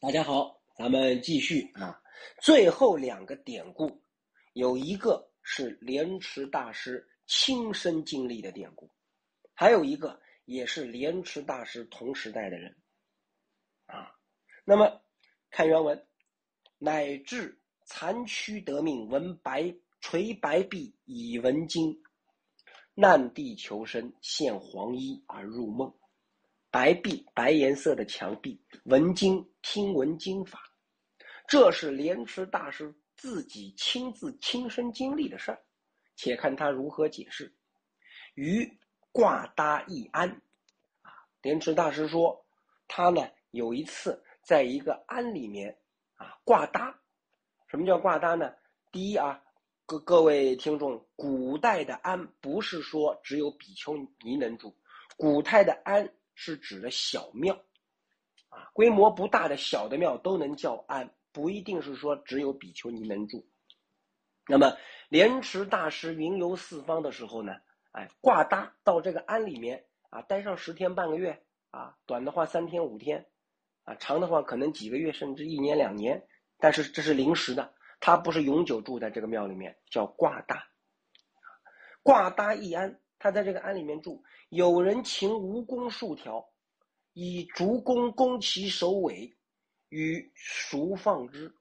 大家好，咱们继续啊。最后两个典故，有一个是莲池大师亲身经历的典故，还有一个也是莲池大师同时代的人啊。那么看原文，乃至残躯得命，闻白垂白璧以闻经，难地求生，现黄衣而入梦。白壁白颜色的墙壁，闻经听闻经法，这是莲池大师自己亲自亲身经历的事儿。且看他如何解释。于挂搭一庵，啊，莲池大师说，他呢有一次在一个庵里面啊挂搭。什么叫挂搭呢？第一啊，各各位听众，古代的庵不是说只有比丘尼能住，古代的庵。是指的小庙，规模不大的小的庙都能叫庵，不一定是说只有比丘尼能住。那么莲池大师云游四方的时候呢，哎，挂搭到这个庵里面啊，待上十天半个月啊，短的话三天五天，啊，长的话可能几个月甚至一年两年，但是这是临时的，他不是永久住在这个庙里面，叫挂搭，挂搭一庵。他在这个庵里面住，有人请蜈蚣数条，以竹弓攻其首尾，与熟放之。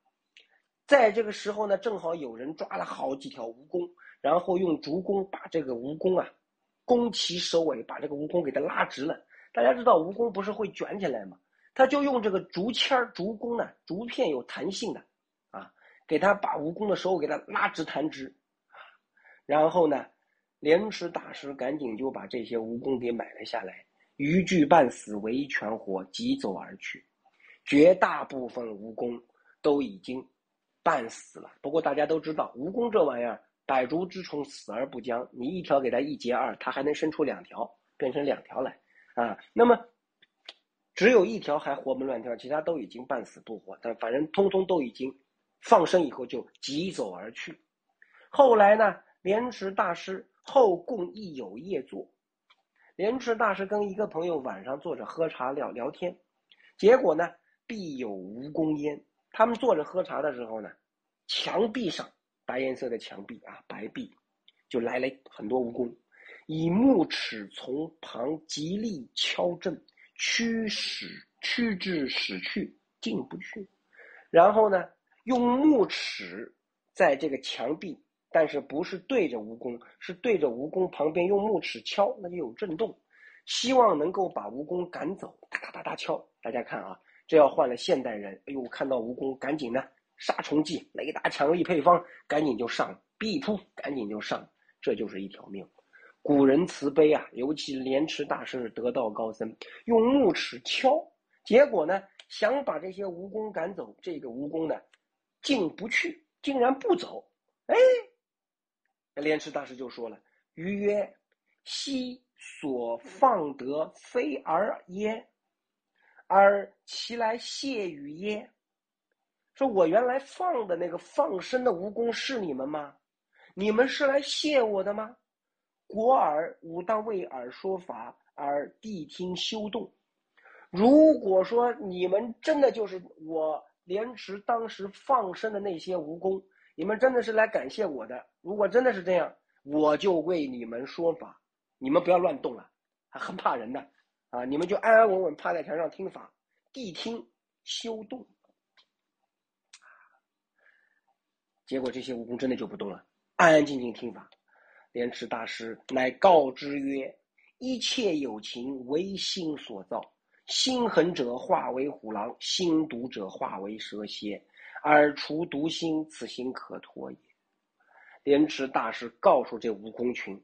在这个时候呢，正好有人抓了好几条蜈蚣，然后用竹弓把这个蜈蚣啊攻其首尾，把这个蜈蚣给它拉直了。大家知道蜈蚣不是会卷起来吗？他就用这个竹签竹弓呢，竹片有弹性的啊，给他把蜈蚣的手给它拉直弹直，然后呢。莲池大师赶紧就把这些蜈蚣给买了下来，渔具半死，唯全活，疾走而去。绝大部分蜈蚣都已经半死了。不过大家都知道，蜈蚣这玩意儿，百足之虫，死而不僵。你一条给它一截二，它还能生出两条，变成两条来啊。那么只有一条还活蹦乱跳，其他都已经半死不活。但反正通通都已经放生以后就疾走而去。后来呢，莲池大师。后共一友夜坐，莲池大师跟一个朋友晚上坐着喝茶聊聊天，结果呢，必有蜈蚣焉。他们坐着喝茶的时候呢，墙壁上白颜色的墙壁啊，白壁就来了很多蜈蚣，以木尺从旁极力敲震，驱使驱之使去，进不去。然后呢，用木尺在这个墙壁。但是不是对着蜈蚣，是对着蜈蚣旁边用木尺敲，那就有震动，希望能够把蜈蚣赶走。哒哒哒哒敲，大家看啊，这要换了现代人，哎呦，看到蜈蚣赶紧呢，杀虫剂、雷达强力配方，赶紧就上，必扑，赶紧就上，这就是一条命。古人慈悲啊，尤其莲池大师得道高僧，用木尺敲，结果呢，想把这些蜈蚣赶走，这个蜈蚣呢，进不去，竟然不走，哎。莲池大师就说了：“余曰：‘昔所放得非尔耶？而其来谢与耶？’说我原来放的那个放生的蜈蚣是你们吗？你们是来谢我的吗？果尔吾当为尔说法，而谛听修动。如果说你们真的就是我莲池当时放生的那些蜈蚣。”你们真的是来感谢我的？如果真的是这样，我就为你们说法，你们不要乱动了，还很怕人的啊！你们就安安稳稳趴在墙上听法，谛听修动。结果这些蜈蚣真的就不动了，安安静静听法。莲池大师乃告之曰：“一切有情唯心所造，心狠者化为虎狼，心毒者化为蛇蝎。”而除毒心，此心可脱也。莲池大师告诉这蜈蚣群：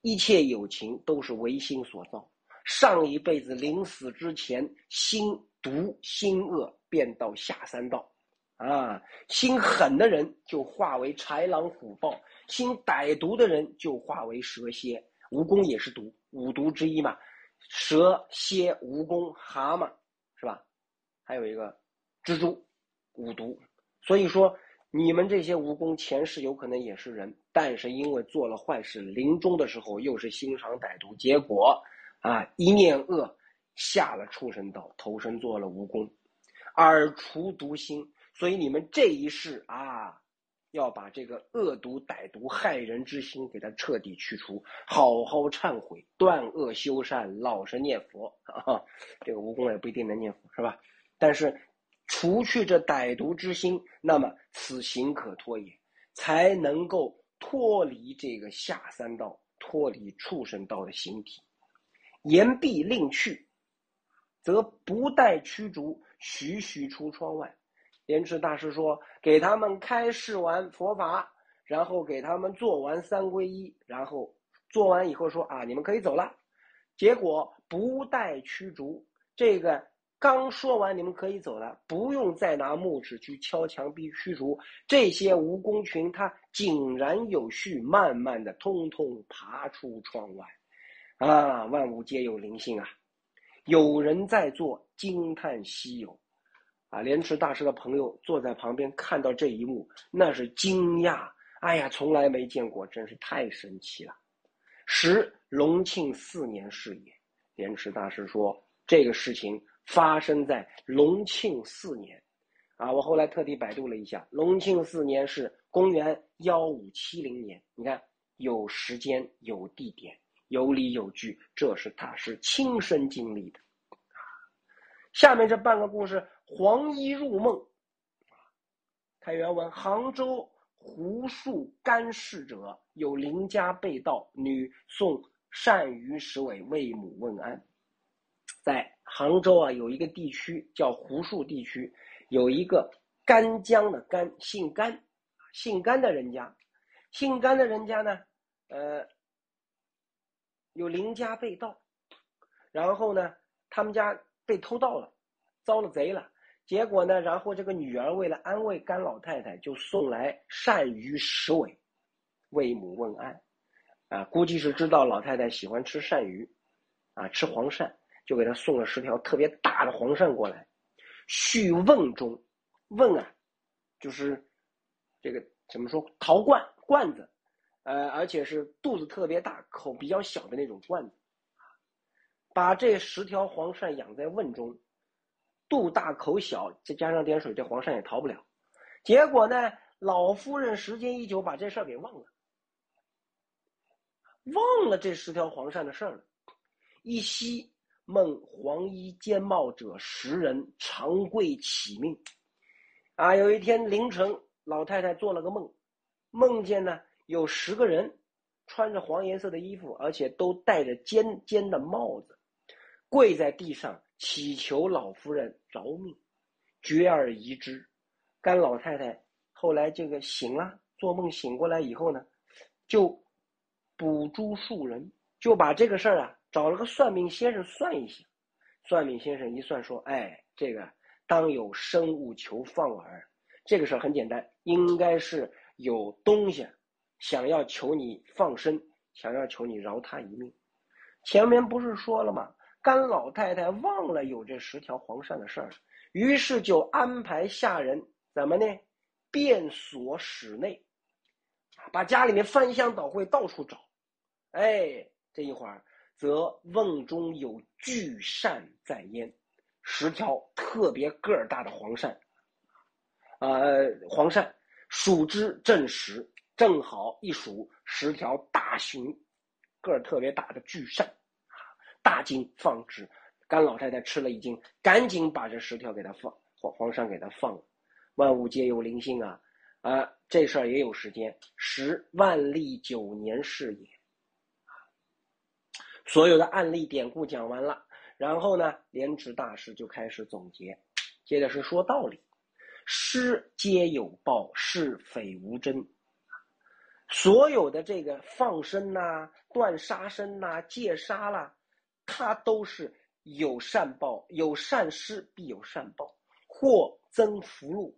一切有情都是唯心所造。上一辈子临死之前，心毒心恶，便到下三道。啊，心狠的人就化为豺狼虎豹，心歹毒的人就化为蛇蝎。蜈蚣也是毒，五毒之一嘛。蛇蝎、蜈蚣、蛤蟆，是吧？还有一个蜘蛛。五毒，所以说你们这些蜈蚣前世有可能也是人，但是因为做了坏事，临终的时候又是心肠歹毒，结果啊一念恶，下了畜生道，投生做了蜈蚣，耳除毒心。所以你们这一世啊，要把这个恶毒、歹毒、害人之心给它彻底去除，好好忏悔，断恶修善，老实念佛啊。这个蜈蚣也不一定能念佛，是吧？但是除去这歹毒之心，那么此行可脱也，才能够脱离这个下三道，脱离畜生道的形体。言必令去，则不待驱逐，徐徐出窗外。莲池大师说：“给他们开示完佛法，然后给他们做完三皈依，然后做完以后说啊，你们可以走了。结果不待驱逐，这个刚说完你们可以走了，不用再拿木尺去敲墙壁驱逐这些蜈蚣群，它井然有序，慢慢的通通爬出窗外。啊，万物皆有灵性啊！有人在做，惊叹稀有。”啊，莲池大师的朋友坐在旁边看到这一幕，那是惊讶。哎呀，从来没见过，真是太神奇了。时隆庆四年是也。莲池大师说，这个事情发生在隆庆四年。啊，我后来特地百度了一下，隆庆四年是公元幺五七零年。你看，有时间，有地点，有理有据，这是大师亲身经历的。下面这半个故事。黄衣入梦，看原文：杭州胡树干氏者，有邻家被盗，女送鳝鱼食尾，为母问安。在杭州啊，有一个地区叫湖树地区，有一个干江的干，姓干，姓干的人家，姓干的人家呢，呃，有邻家被盗，然后呢，他们家被偷盗了，遭了贼了。结果呢？然后这个女儿为了安慰甘老太太，就送来鳝鱼十尾，为母问安。啊，估计是知道老太太喜欢吃鳝鱼，啊，吃黄鳝，就给他送了十条特别大的黄鳝过来。续瓮中，瓮啊，就是这个怎么说？陶罐罐子，呃，而且是肚子特别大、口比较小的那种罐子。把这十条黄鳝养在瓮中。肚大口小，再加上点水，这黄鳝也逃不了。结果呢，老夫人时间一久，把这事儿给忘了，忘了这十条黄鳝的事儿了。一夕梦黄衣尖帽者十人，长跪起命。啊，有一天凌晨，老太太做了个梦，梦见呢有十个人，穿着黄颜色的衣服，而且都戴着尖尖的帽子，跪在地上。祈求老夫人饶命，绝而遗之。甘老太太后来这个醒了，做梦醒过来以后呢，就捕诸数人，就把这个事儿啊找了个算命先生算一下。算命先生一算说：“哎，这个当有生物求放耳。这个事儿很简单，应该是有东西想要求你放生，想要求你饶他一命。前面不是说了吗？”甘老太太忘了有这十条黄鳝的事儿，于是就安排下人怎么呢？遍锁室内，把家里面翻箱倒柜，到处找。哎，这一会儿，则瓮中有巨鳝在焉，十条特别个儿大的黄鳝。呃，黄鳝数之正十，正好一数，十条大型、个儿特别大的巨鳝。大惊放之，甘老太太吃了一惊，赶紧把这十条给他放黄黄鳝给他放了。万物皆有灵性啊，啊，这事儿也有时间，十万历九年是也。所有的案例典故讲完了，然后呢，莲池大师就开始总结，接着是说道理：施皆有报，是非无真。所有的这个放生呐、断杀生呐、戒杀啦。他都是有善报，有善施必有善报，或增福禄，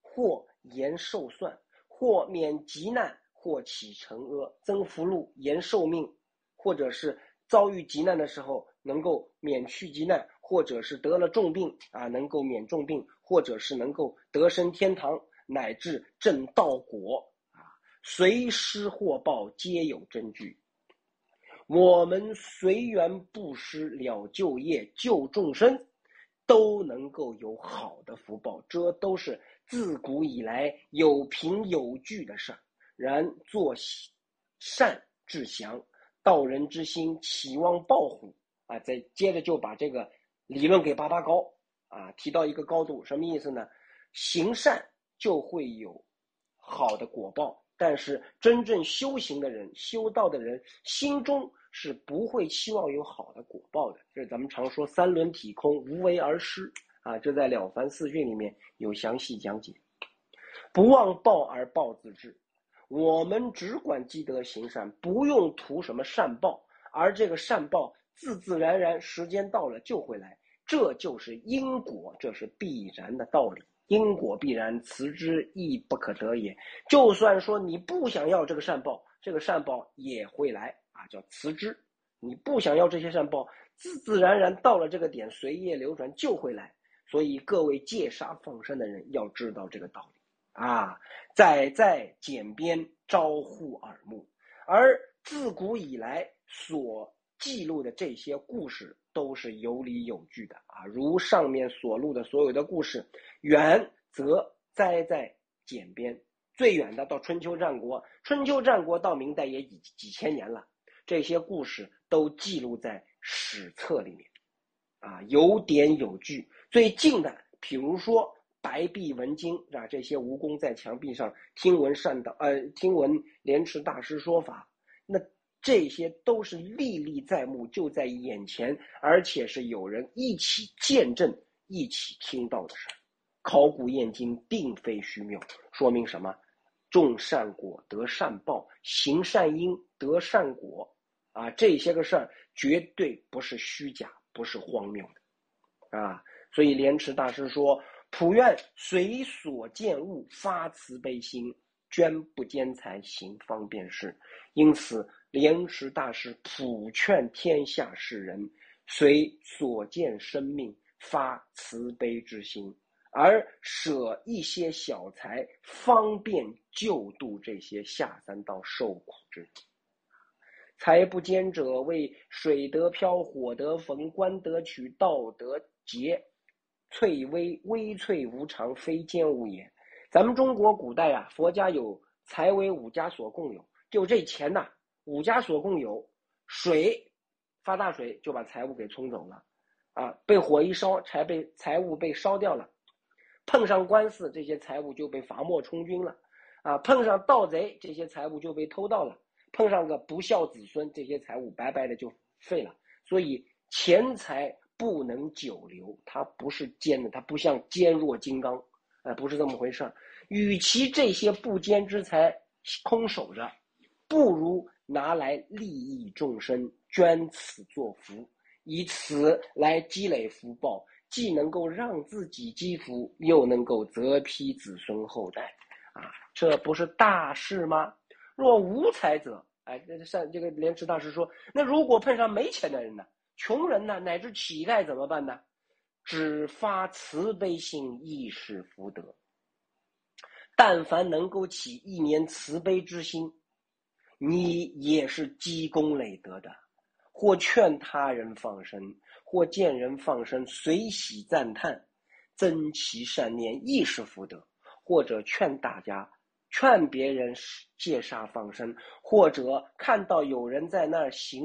或延寿算，或免急难，或起成阿。增福禄，延寿命，或者是遭遇急难的时候能够免去急难，或者是得了重病啊能够免重病，或者是能够得生天堂，乃至正道果啊，随施或报皆有真据。我们随缘布施了就业救众生，都能够有好的福报，这都是自古以来有凭有据的事儿。然做善至祥，道人之心，期望报虎啊！再接着就把这个理论给拔拔高啊，提到一个高度，什么意思呢？行善就会有好的果报，但是真正修行的人、修道的人心中是不会期望有好的果报的。这是咱们常说三轮体空，无为而施啊。这在《了凡四训》里面有详细讲解。不忘报而报自治。我们只管积德行善，不用图什么善报，而这个善报自自然然，时间到了就会来，这就是因果，这是必然的道理。因果必然，辞之亦不可得也。就算说你不想要这个善报，这个善报也会来啊，叫辞之。你不想要这些善报，自自然然到了这个点，随业流转就会来。所以各位戒杀放生的人要知道这个道理。啊，载在简编招呼耳目，而自古以来所记录的这些故事都是有理有据的啊。如上面所录的所有的故事，远则栽在简编，最远的到春秋战国，春秋战国到明代也几几千年了，这些故事都记录在史册里面，啊，有典有据。最近的，比如说。白壁文经啊，这些蜈蚣在墙壁上听闻善导，呃，听闻莲池大师说法，那这些都是历历在目，就在眼前，而且是有人一起见证、一起听到的事儿。考古验今，并非虚谬，说明什么？种善果得善报，行善因得善果，啊，这些个事儿绝对不是虚假，不是荒谬的，啊，所以莲池大师说。普愿随所见物发慈悲心，捐不兼财行方便事。因此，莲池大师普劝天下世人随所见生命发慈悲之心，而舍一些小财，方便救度这些下三道受苦之人。财不兼者，为水得漂，火得焚，官得取，道得劫。翠微微翠无常，非坚无也。咱们中国古代啊，佛家有财为五家所共有，就这钱呐，五家所共有。水发大水就把财物给冲走了，啊，被火一烧，财被财物被烧掉了。碰上官司，这些财物就被罚没充军了，啊，碰上盗贼，这些财物就被偷盗了。碰上个不孝子孙，这些财物白白的就废了。所以钱财。不能久留，它不是坚的，它不像坚若金刚，哎，不是这么回事儿。与其这些不坚之财空守着，不如拿来利益众生，捐此作福，以此来积累福报，既能够让自己积福，又能够泽披子孙后代，啊，这不是大事吗？若无财者，哎，这上这个莲池大师说，那如果碰上没钱的人呢？穷人呢，乃至乞丐怎么办呢？只发慈悲心，亦是福德。但凡能够起一年慈悲之心，你也是积功累德的。或劝他人放生，或见人放生，随喜赞叹，增其善念，亦是福德。或者劝大家，劝别人戒杀放生，或者看到有人在那儿行。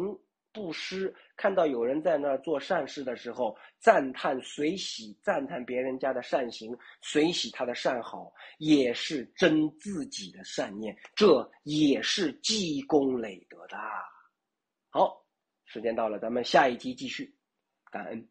布施，看到有人在那儿做善事的时候，赞叹随喜，赞叹别人家的善行，随喜他的善好，也是真自己的善念，这也是积功累德的。好，时间到了，咱们下一集继续，感恩。